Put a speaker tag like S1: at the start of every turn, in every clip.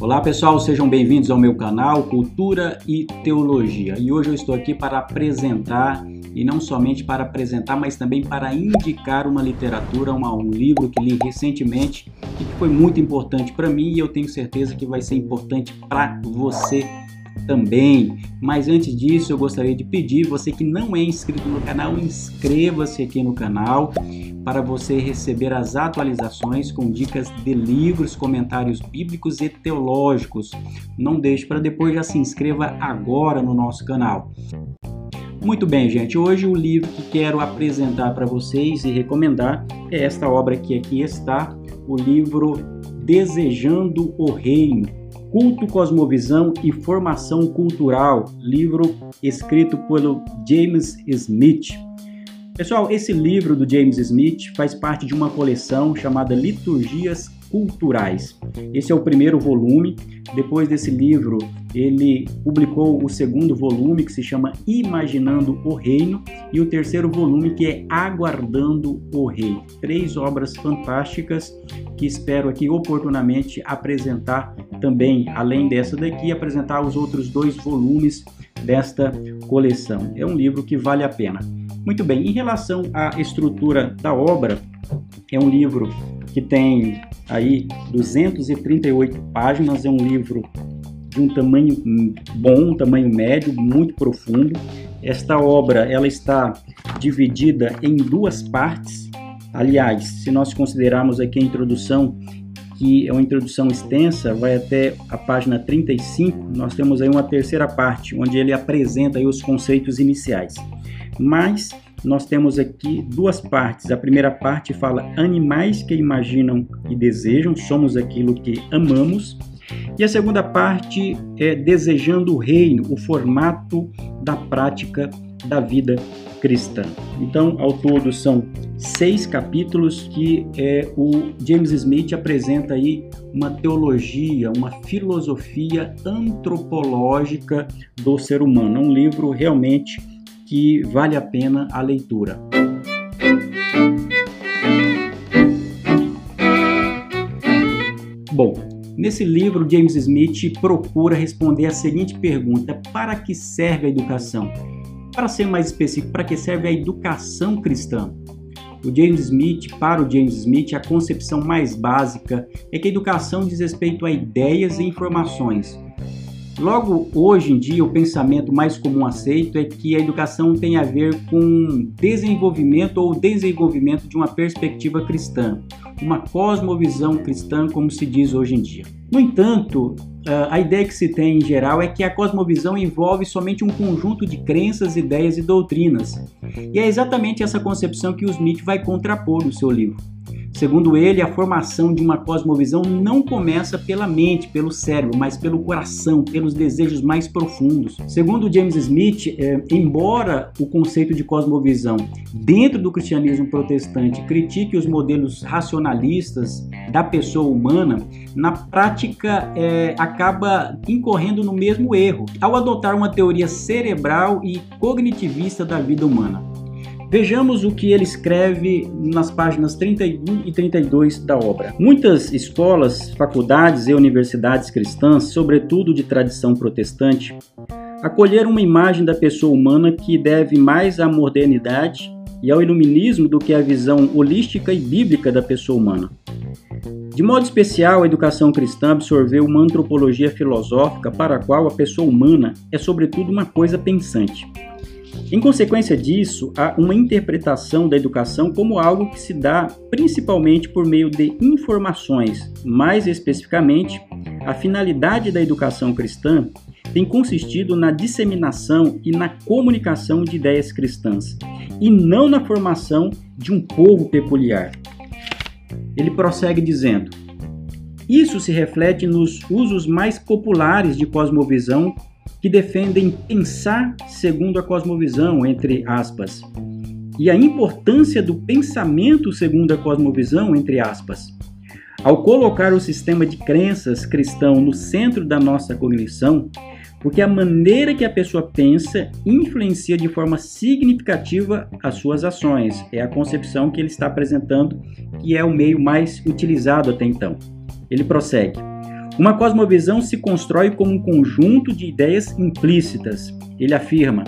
S1: Olá pessoal, sejam bem-vindos ao meu canal Cultura e Teologia. E hoje eu estou aqui para apresentar, e não somente para apresentar, mas também para indicar uma literatura, uma, um livro que li recentemente e que foi muito importante para mim e eu tenho certeza que vai ser importante para você também. Mas antes disso, eu gostaria de pedir você que não é inscrito no canal, inscreva-se aqui no canal para você receber as atualizações com dicas de livros, comentários bíblicos e teológicos. Não deixe para depois, já se inscreva agora no nosso canal. Muito bem, gente. Hoje o livro que quero apresentar para vocês e recomendar é esta obra que aqui está, o livro Desejando o Reino, Culto, Cosmovisão e Formação Cultural, livro escrito pelo James Smith. Pessoal, esse livro do James Smith faz parte de uma coleção chamada Liturgias Culturais. Esse é o primeiro volume. Depois desse livro, ele publicou o segundo volume, que se chama Imaginando o Reino, e o terceiro volume, que é Aguardando o Rei. Três obras fantásticas que espero aqui oportunamente apresentar também, além dessa daqui, apresentar os outros dois volumes desta coleção. É um livro que vale a pena. Muito bem, em relação à estrutura da obra, é um livro que tem aí 238 páginas, é um livro de um tamanho bom, um tamanho médio, muito profundo. Esta obra ela está dividida em duas partes. Aliás, se nós considerarmos aqui a introdução, que é uma introdução extensa, vai até a página 35, nós temos aí uma terceira parte, onde ele apresenta aí os conceitos iniciais. Mas nós temos aqui duas partes. A primeira parte fala animais que imaginam e desejam, somos aquilo que amamos. E a segunda parte é desejando o reino, o formato da prática da vida cristã. Então, ao todo são seis capítulos que é, o James Smith apresenta aí uma teologia, uma filosofia antropológica do ser humano. É um livro realmente que vale a pena a leitura. Bom, nesse livro James Smith procura responder a seguinte pergunta: para que serve a educação? Para ser mais específico, para que serve a educação cristã? O James Smith, para o James Smith, a concepção mais básica é que a educação diz respeito a ideias e informações, Logo, hoje em dia, o pensamento mais comum aceito é que a educação tem a ver com desenvolvimento ou desenvolvimento de uma perspectiva cristã, uma cosmovisão cristã, como se diz hoje em dia. No entanto, a ideia que se tem em geral é que a cosmovisão envolve somente um conjunto de crenças, ideias e doutrinas. E é exatamente essa concepção que o Smith vai contrapor no seu livro. Segundo ele, a formação de uma cosmovisão não começa pela mente, pelo cérebro, mas pelo coração, pelos desejos mais profundos. Segundo James Smith, é, embora o conceito de cosmovisão dentro do cristianismo protestante critique os modelos racionalistas da pessoa humana, na prática é, acaba incorrendo no mesmo erro ao adotar uma teoria cerebral e cognitivista da vida humana. Vejamos o que ele escreve nas páginas 31 e 32 da obra. Muitas escolas, faculdades e universidades cristãs, sobretudo de tradição protestante, acolheram uma imagem da pessoa humana que deve mais à modernidade e ao iluminismo do que à visão holística e bíblica da pessoa humana. De modo especial, a educação cristã absorveu uma antropologia filosófica para a qual a pessoa humana é, sobretudo, uma coisa pensante. Em consequência disso, há uma interpretação da educação como algo que se dá principalmente por meio de informações. Mais especificamente, a finalidade da educação cristã tem consistido na disseminação e na comunicação de ideias cristãs, e não na formação de um povo peculiar. Ele prossegue dizendo: Isso se reflete nos usos mais populares de cosmovisão que defendem pensar segundo a cosmovisão, entre aspas, e a importância do pensamento segundo a cosmovisão, entre aspas. Ao colocar o sistema de crenças cristão no centro da nossa cognição, porque a maneira que a pessoa pensa influencia de forma significativa as suas ações. É a concepção que ele está apresentando, que é o meio mais utilizado até então. Ele prossegue. Uma cosmovisão se constrói como um conjunto de ideias implícitas. Ele afirma: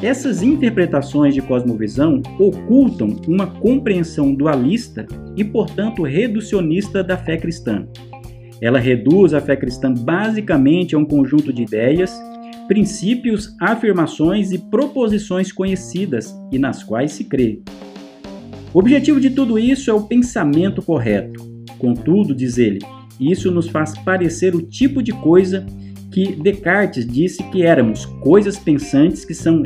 S1: essas interpretações de cosmovisão ocultam uma compreensão dualista e, portanto, reducionista da fé cristã. Ela reduz a fé cristã basicamente a um conjunto de ideias, princípios, afirmações e proposições conhecidas e nas quais se crê. O objetivo de tudo isso é o pensamento correto. Contudo, diz ele, isso nos faz parecer o tipo de coisa que Descartes disse que éramos coisas pensantes que são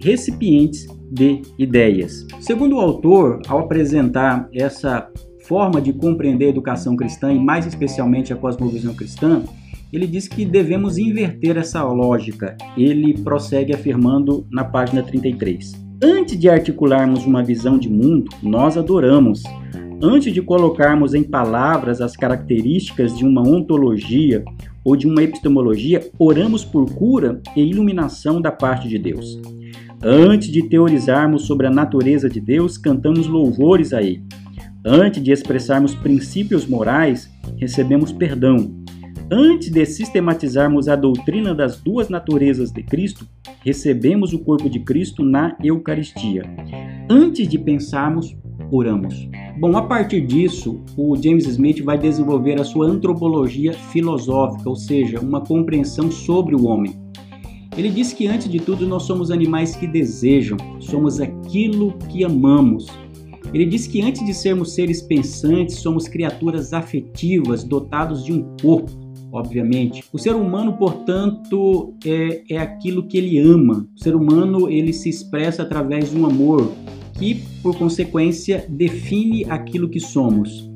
S1: recipientes de ideias. Segundo o autor, ao apresentar essa forma de compreender a educação cristã e mais especialmente a cosmovisão cristã, ele diz que devemos inverter essa lógica. Ele prossegue afirmando na página 33. Antes de articularmos uma visão de mundo, nós adoramos. Antes de colocarmos em palavras as características de uma ontologia ou de uma epistemologia, oramos por cura e iluminação da parte de Deus. Antes de teorizarmos sobre a natureza de Deus, cantamos louvores a Ele. Antes de expressarmos princípios morais, recebemos perdão. Antes de sistematizarmos a doutrina das duas naturezas de Cristo, recebemos o corpo de Cristo na Eucaristia. Antes de pensarmos, Bom, a partir disso, o James Smith vai desenvolver a sua antropologia filosófica, ou seja, uma compreensão sobre o homem. Ele diz que antes de tudo nós somos animais que desejam, somos aquilo que amamos. Ele diz que antes de sermos seres pensantes, somos criaturas afetivas, dotados de um corpo, obviamente. O ser humano, portanto, é, é aquilo que ele ama. O ser humano ele se expressa através de um amor que, por consequência, define aquilo que somos.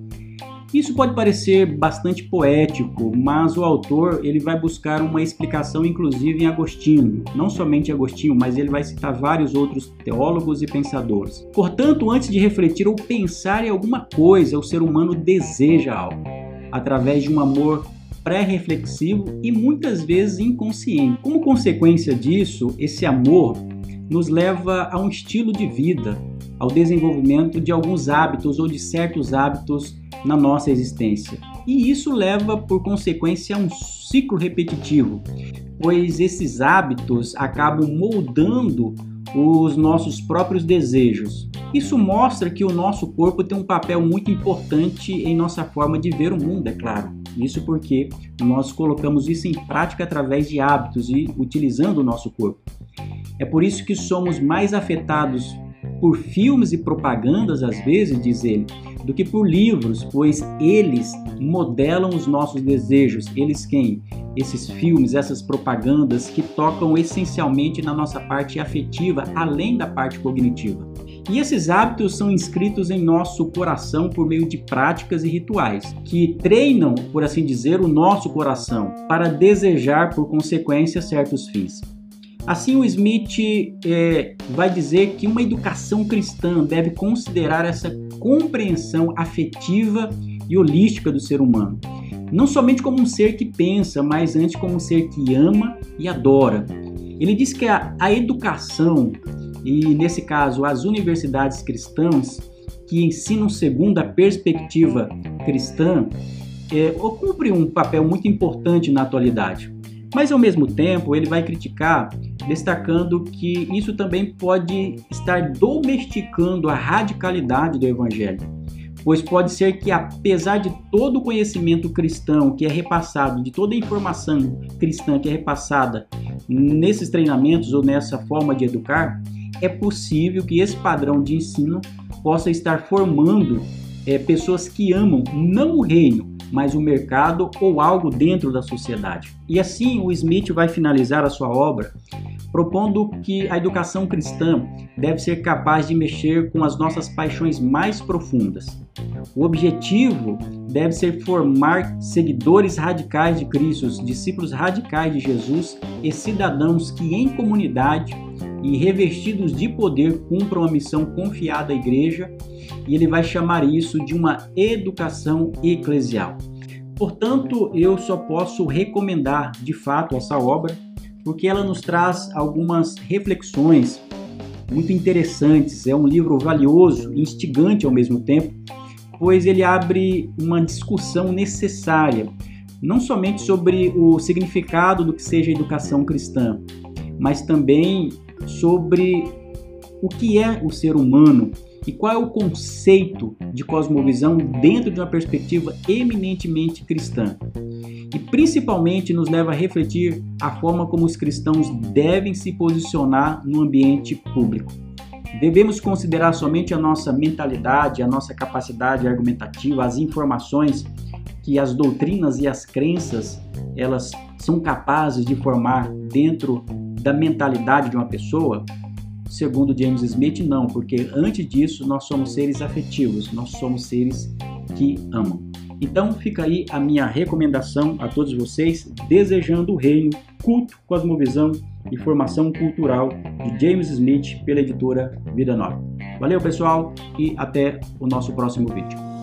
S1: Isso pode parecer bastante poético, mas o autor ele vai buscar uma explicação inclusive em Agostinho, não somente Agostinho, mas ele vai citar vários outros teólogos e pensadores. Portanto, antes de refletir ou pensar em alguma coisa, o ser humano deseja algo, através de um amor pré-reflexivo e muitas vezes inconsciente. Como consequência disso, esse amor nos leva a um estilo de vida, ao desenvolvimento de alguns hábitos ou de certos hábitos na nossa existência. E isso leva, por consequência, a um ciclo repetitivo, pois esses hábitos acabam moldando os nossos próprios desejos. Isso mostra que o nosso corpo tem um papel muito importante em nossa forma de ver o mundo, é claro. Isso porque nós colocamos isso em prática através de hábitos e utilizando o nosso corpo. É por isso que somos mais afetados por filmes e propagandas, às vezes, diz ele, do que por livros, pois eles modelam os nossos desejos. Eles quem? Esses filmes, essas propagandas que tocam essencialmente na nossa parte afetiva, além da parte cognitiva. E esses hábitos são inscritos em nosso coração por meio de práticas e rituais, que treinam, por assim dizer, o nosso coração para desejar, por consequência, certos fins. Assim, o Smith é, vai dizer que uma educação cristã deve considerar essa compreensão afetiva e holística do ser humano, não somente como um ser que pensa, mas antes como um ser que ama e adora. Ele diz que a, a educação, e nesse caso as universidades cristãs, que ensinam segundo a perspectiva cristã, é, um papel muito importante na atualidade. Mas ao mesmo tempo, ele vai criticar, destacando que isso também pode estar domesticando a radicalidade do evangelho. Pois pode ser que, apesar de todo o conhecimento cristão que é repassado, de toda a informação cristã que é repassada nesses treinamentos ou nessa forma de educar, é possível que esse padrão de ensino possa estar formando é, pessoas que amam não o reino, mas o mercado ou algo dentro da sociedade. E assim o Smith vai finalizar a sua obra propondo que a educação cristã deve ser capaz de mexer com as nossas paixões mais profundas. O objetivo deve ser formar seguidores radicais de Cristo, discípulos radicais de Jesus e cidadãos que, em comunidade e revestidos de poder, cumpram a missão confiada à igreja, e ele vai chamar isso de uma educação eclesial. Portanto, eu só posso recomendar de fato essa obra, porque ela nos traz algumas reflexões muito interessantes. É um livro valioso instigante ao mesmo tempo, pois ele abre uma discussão necessária, não somente sobre o significado do que seja educação cristã, mas também sobre o que é o ser humano e qual é o conceito de cosmovisão dentro de uma perspectiva eminentemente cristã. E principalmente nos leva a refletir a forma como os cristãos devem se posicionar no ambiente público. Devemos considerar somente a nossa mentalidade, a nossa capacidade argumentativa, as informações que as doutrinas e as crenças elas são capazes de formar dentro da mentalidade de uma pessoa? Segundo James Smith, não, porque antes disso nós somos seres afetivos, nós somos seres que amam. Então fica aí a minha recomendação a todos vocês, desejando o reino, culto, cosmovisão e formação cultural de James Smith pela editora Vida Nova. Valeu pessoal e até o nosso próximo vídeo.